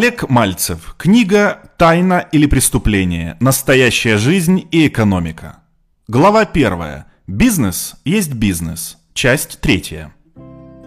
Олег Мальцев. Книга «Тайна или преступление. Настоящая жизнь и экономика». Глава первая. Бизнес есть бизнес. Часть третья.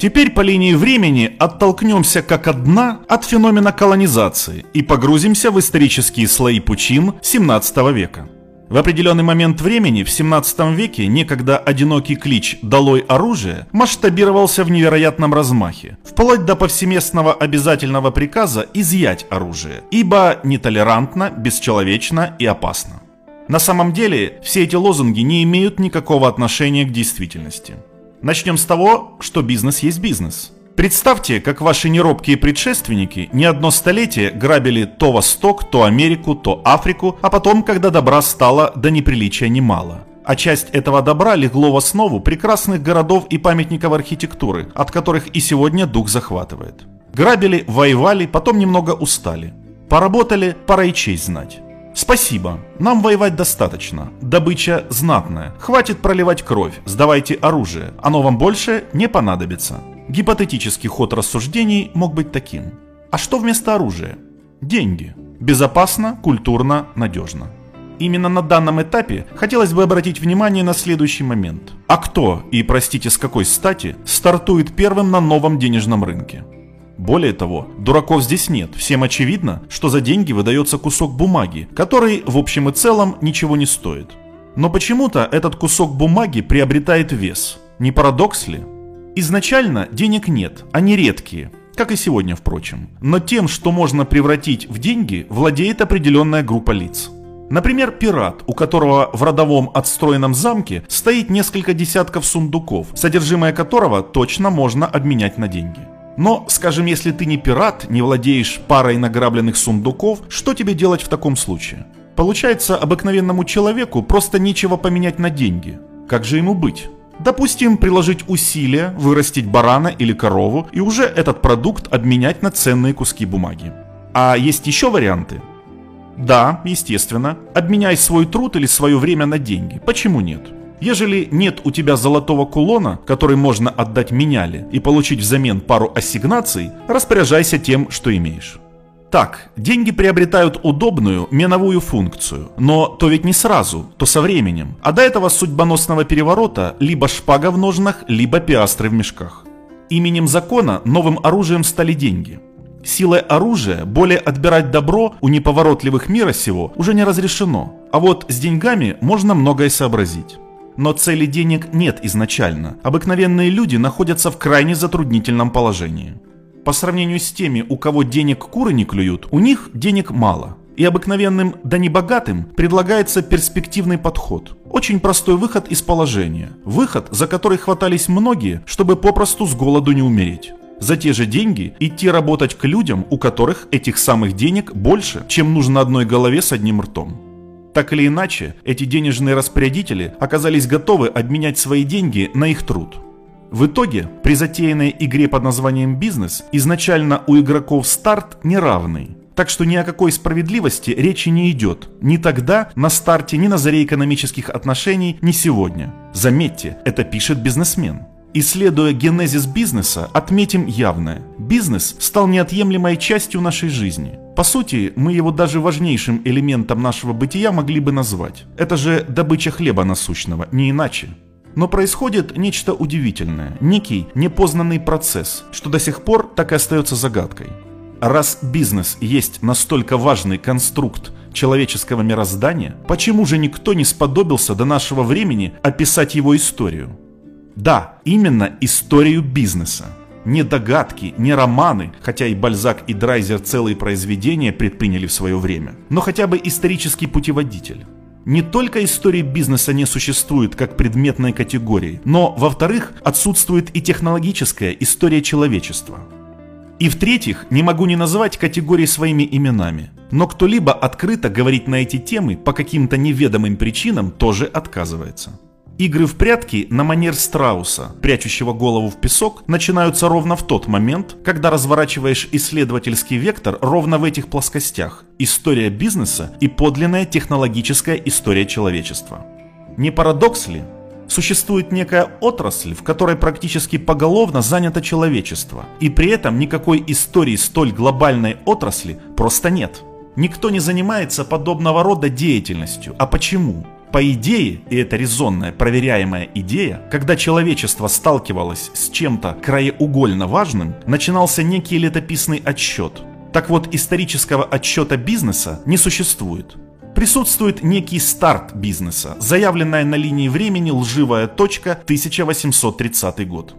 Теперь по линии времени оттолкнемся как одна от феномена колонизации и погрузимся в исторические слои пучин 17 века. В определенный момент времени в 17 веке некогда одинокий клич «Долой оружие» масштабировался в невероятном размахе, вплоть до повсеместного обязательного приказа изъять оружие, ибо нетолерантно, бесчеловечно и опасно. На самом деле, все эти лозунги не имеют никакого отношения к действительности. Начнем с того, что бизнес есть бизнес – Представьте, как ваши неробкие предшественники не одно столетие грабили то Восток, то Америку, то Африку, а потом, когда добра стало до неприличия немало. А часть этого добра легло в основу прекрасных городов и памятников архитектуры, от которых и сегодня дух захватывает. Грабили, воевали, потом немного устали. Поработали, пора и честь знать. Спасибо, нам воевать достаточно. Добыча знатная. Хватит проливать кровь, сдавайте оружие. Оно вам больше не понадобится. Гипотетический ход рассуждений мог быть таким. А что вместо оружия? Деньги. Безопасно, культурно, надежно. Именно на данном этапе хотелось бы обратить внимание на следующий момент. А кто, и простите с какой стати, стартует первым на новом денежном рынке? Более того, дураков здесь нет. Всем очевидно, что за деньги выдается кусок бумаги, который в общем и целом ничего не стоит. Но почему-то этот кусок бумаги приобретает вес. Не парадокс ли? Изначально денег нет, они редкие, как и сегодня, впрочем. Но тем, что можно превратить в деньги, владеет определенная группа лиц. Например, пират, у которого в родовом отстроенном замке стоит несколько десятков сундуков, содержимое которого точно можно обменять на деньги. Но, скажем, если ты не пират, не владеешь парой награбленных сундуков, что тебе делать в таком случае? Получается, обыкновенному человеку просто нечего поменять на деньги. Как же ему быть? Допустим, приложить усилия, вырастить барана или корову и уже этот продукт обменять на ценные куски бумаги. А есть еще варианты? Да, естественно. Обменяй свой труд или свое время на деньги. Почему нет? Ежели нет у тебя золотого кулона, который можно отдать меняли и получить взамен пару ассигнаций, распоряжайся тем, что имеешь. Так, деньги приобретают удобную меновую функцию, но то ведь не сразу, то со временем. А до этого судьбоносного переворота либо шпага в ножнах, либо пиастры в мешках. Именем закона новым оружием стали деньги. Силой оружия более отбирать добро у неповоротливых мира сего уже не разрешено, а вот с деньгами можно многое сообразить. Но цели денег нет изначально. Обыкновенные люди находятся в крайне затруднительном положении. По сравнению с теми, у кого денег куры не клюют, у них денег мало. И обыкновенным, да не богатым, предлагается перспективный подход. Очень простой выход из положения. Выход, за который хватались многие, чтобы попросту с голоду не умереть. За те же деньги идти работать к людям, у которых этих самых денег больше, чем нужно одной голове с одним ртом. Так или иначе, эти денежные распорядители оказались готовы обменять свои деньги на их труд. В итоге, при затеянной игре под названием «Бизнес» изначально у игроков старт неравный. Так что ни о какой справедливости речи не идет. Ни тогда, на старте, ни на заре экономических отношений, ни сегодня. Заметьте, это пишет бизнесмен. Исследуя генезис бизнеса, отметим явное. Бизнес стал неотъемлемой частью нашей жизни. По сути, мы его даже важнейшим элементом нашего бытия могли бы назвать. Это же добыча хлеба насущного, не иначе. Но происходит нечто удивительное, некий непознанный процесс, что до сих пор так и остается загадкой. Раз бизнес есть настолько важный конструкт человеческого мироздания, почему же никто не сподобился до нашего времени описать его историю? Да, именно историю бизнеса. Не догадки, не романы, хотя и Бальзак и Драйзер целые произведения предприняли в свое время, но хотя бы исторический путеводитель. Не только история бизнеса не существует как предметной категории, но, во-вторых, отсутствует и технологическая история человечества. И в-третьих, не могу не называть категории своими именами. Но кто-либо открыто говорить на эти темы по каким-то неведомым причинам тоже отказывается. Игры в прятки на манер страуса, прячущего голову в песок, начинаются ровно в тот момент, когда разворачиваешь исследовательский вектор ровно в этих плоскостях – история бизнеса и подлинная технологическая история человечества. Не парадокс ли? Существует некая отрасль, в которой практически поголовно занято человечество, и при этом никакой истории столь глобальной отрасли просто нет. Никто не занимается подобного рода деятельностью. А почему? По идее, и это резонная, проверяемая идея, когда человечество сталкивалось с чем-то краеугольно важным, начинался некий летописный отсчет. Так вот, исторического отсчета бизнеса не существует. Присутствует некий старт бизнеса, заявленная на линии времени лживая точка 1830 год.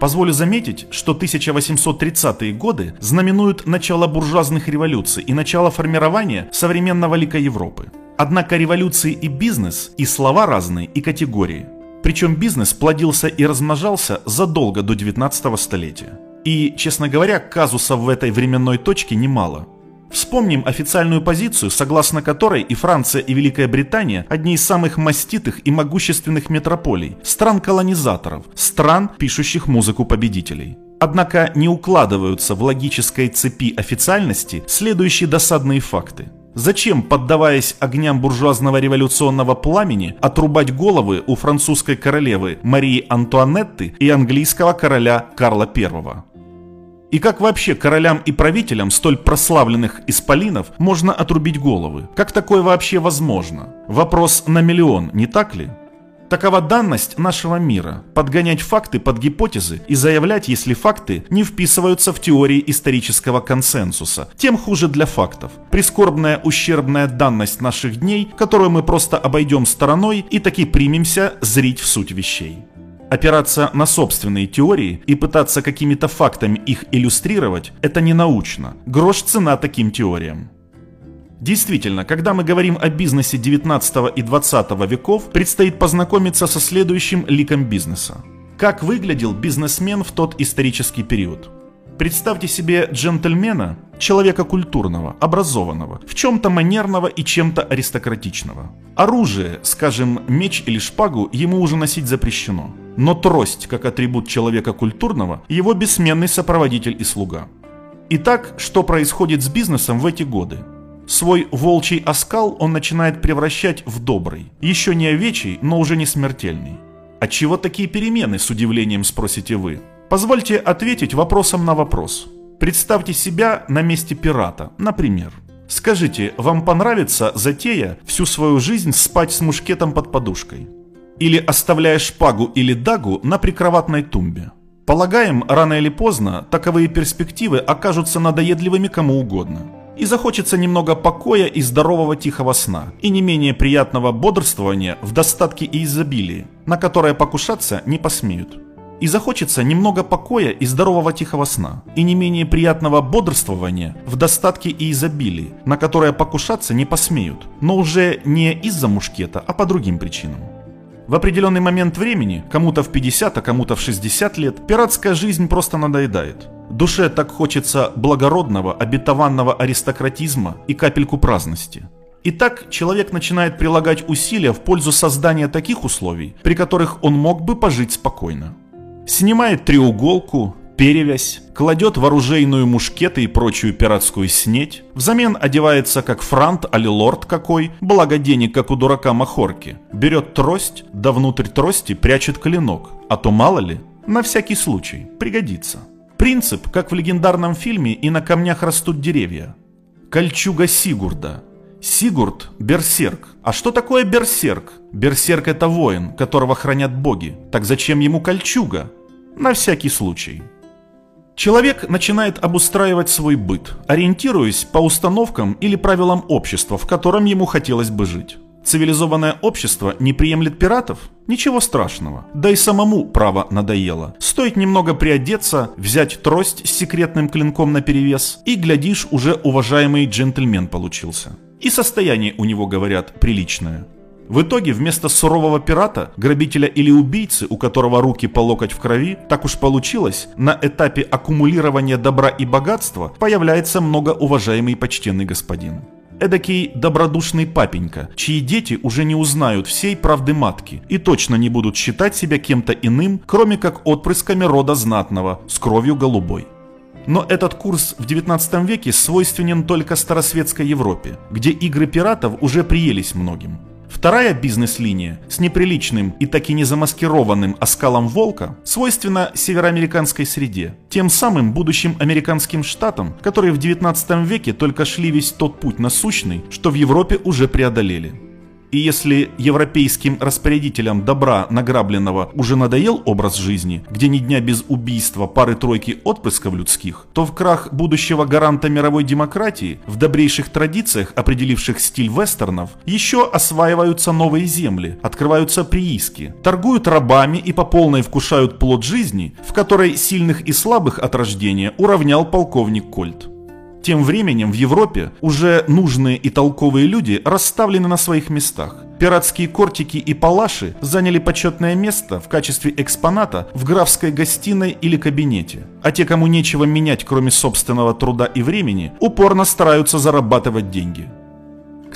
Позволю заметить, что 1830-е годы знаменуют начало буржуазных революций и начало формирования современного лика Европы. Однако революции и бизнес, и слова разные, и категории. Причем бизнес плодился и размножался задолго до 19 столетия. И, честно говоря, казусов в этой временной точке немало. Вспомним официальную позицию, согласно которой и Франция, и Великая Британия – одни из самых маститых и могущественных метрополий, стран-колонизаторов, стран, пишущих музыку победителей. Однако не укладываются в логической цепи официальности следующие досадные факты – Зачем, поддаваясь огням буржуазного революционного пламени, отрубать головы у французской королевы Марии Антуанетты и английского короля Карла I? И как вообще королям и правителям столь прославленных исполинов можно отрубить головы? Как такое вообще возможно? Вопрос на миллион, не так ли? Такова данность нашего мира – подгонять факты под гипотезы и заявлять, если факты не вписываются в теории исторического консенсуса. Тем хуже для фактов. Прискорбная ущербная данность наших дней, которую мы просто обойдем стороной и таки примемся зрить в суть вещей. Опираться на собственные теории и пытаться какими-то фактами их иллюстрировать – это не научно. Грош цена таким теориям. Действительно, когда мы говорим о бизнесе 19 и 20 веков, предстоит познакомиться со следующим ликом бизнеса. Как выглядел бизнесмен в тот исторический период? Представьте себе джентльмена, человека культурного, образованного, в чем-то манерного и чем-то аристократичного. Оружие, скажем, меч или шпагу, ему уже носить запрещено. Но трость, как атрибут человека культурного, его бессменный сопроводитель и слуга. Итак, что происходит с бизнесом в эти годы? Свой волчий оскал он начинает превращать в добрый. Еще не овечий, но уже не смертельный. Отчего такие перемены, с удивлением спросите вы? Позвольте ответить вопросом на вопрос. Представьте себя на месте пирата, например. Скажите, вам понравится затея всю свою жизнь спать с мушкетом под подушкой? Или оставляя шпагу или дагу на прикроватной тумбе? Полагаем, рано или поздно таковые перспективы окажутся надоедливыми кому угодно и захочется немного покоя и здорового тихого сна, и не менее приятного бодрствования в достатке и изобилии, на которое покушаться не посмеют. И захочется немного покоя и здорового тихого сна, и не менее приятного бодрствования в достатке и изобилии, на которое покушаться не посмеют, но уже не из-за мушкета, а по другим причинам. В определенный момент времени, кому-то в 50, а кому-то в 60 лет, пиратская жизнь просто надоедает – Душе так хочется благородного, обетованного аристократизма и капельку праздности. И так человек начинает прилагать усилия в пользу создания таких условий, при которых он мог бы пожить спокойно. Снимает треуголку, перевязь, кладет вооружейную мушкеты и прочую пиратскую снеть, взамен одевается как франт али лорд какой, благо денег как у дурака Махорки, берет трость, да внутрь трости прячет клинок, а то мало ли, на всякий случай, пригодится. Принцип, как в легендарном фильме «И на камнях растут деревья». Кольчуга Сигурда. Сигурд – берсерк. А что такое берсерк? Берсерк – это воин, которого хранят боги. Так зачем ему кольчуга? На всякий случай. Человек начинает обустраивать свой быт, ориентируясь по установкам или правилам общества, в котором ему хотелось бы жить. Цивилизованное общество не приемлет пиратов? Ничего страшного. Да и самому право надоело. Стоит немного приодеться, взять трость с секретным клинком на перевес, и, глядишь, уже уважаемый джентльмен получился. И состояние у него, говорят, приличное. В итоге вместо сурового пирата, грабителя или убийцы, у которого руки по локоть в крови, так уж получилось, на этапе аккумулирования добра и богатства появляется многоуважаемый почтенный господин. Эдакий добродушный папенька, чьи дети уже не узнают всей правды матки и точно не будут считать себя кем-то иным, кроме как отпрысками рода знатного с кровью голубой. Но этот курс в 19 веке свойственен только старосветской Европе, где игры пиратов уже приелись многим. Вторая бизнес-линия с неприличным и так и не замаскированным оскалом волка свойственна североамериканской среде, тем самым будущим американским штатам, которые в 19 веке только шли весь тот путь насущный, что в Европе уже преодолели. И если европейским распорядителям добра награбленного уже надоел образ жизни, где ни дня без убийства пары-тройки отпрысков людских, то в крах будущего гаранта мировой демократии, в добрейших традициях, определивших стиль вестернов, еще осваиваются новые земли, открываются прииски, торгуют рабами и по полной вкушают плод жизни, в которой сильных и слабых от рождения уравнял полковник Кольт. Тем временем в Европе уже нужные и толковые люди расставлены на своих местах. Пиратские кортики и палаши заняли почетное место в качестве экспоната в графской гостиной или кабинете. А те, кому нечего менять кроме собственного труда и времени, упорно стараются зарабатывать деньги.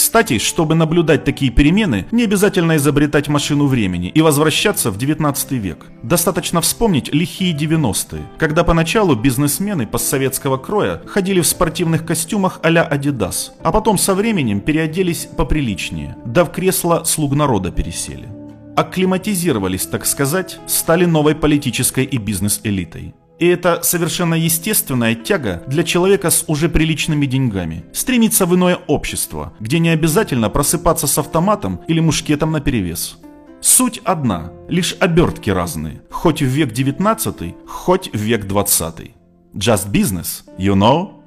Кстати, чтобы наблюдать такие перемены, не обязательно изобретать машину времени и возвращаться в 19 век. Достаточно вспомнить лихие 90-е, когда поначалу бизнесмены постсоветского кроя ходили в спортивных костюмах а-ля Adidas, а потом со временем переоделись поприличнее, да в кресло слуг народа пересели. Акклиматизировались, так сказать, стали новой политической и бизнес-элитой. И это совершенно естественная тяга для человека с уже приличными деньгами. Стремиться в иное общество, где не обязательно просыпаться с автоматом или мушкетом наперевес. Суть одна, лишь обертки разные, хоть в век 19, хоть в век 20. Just business, you know?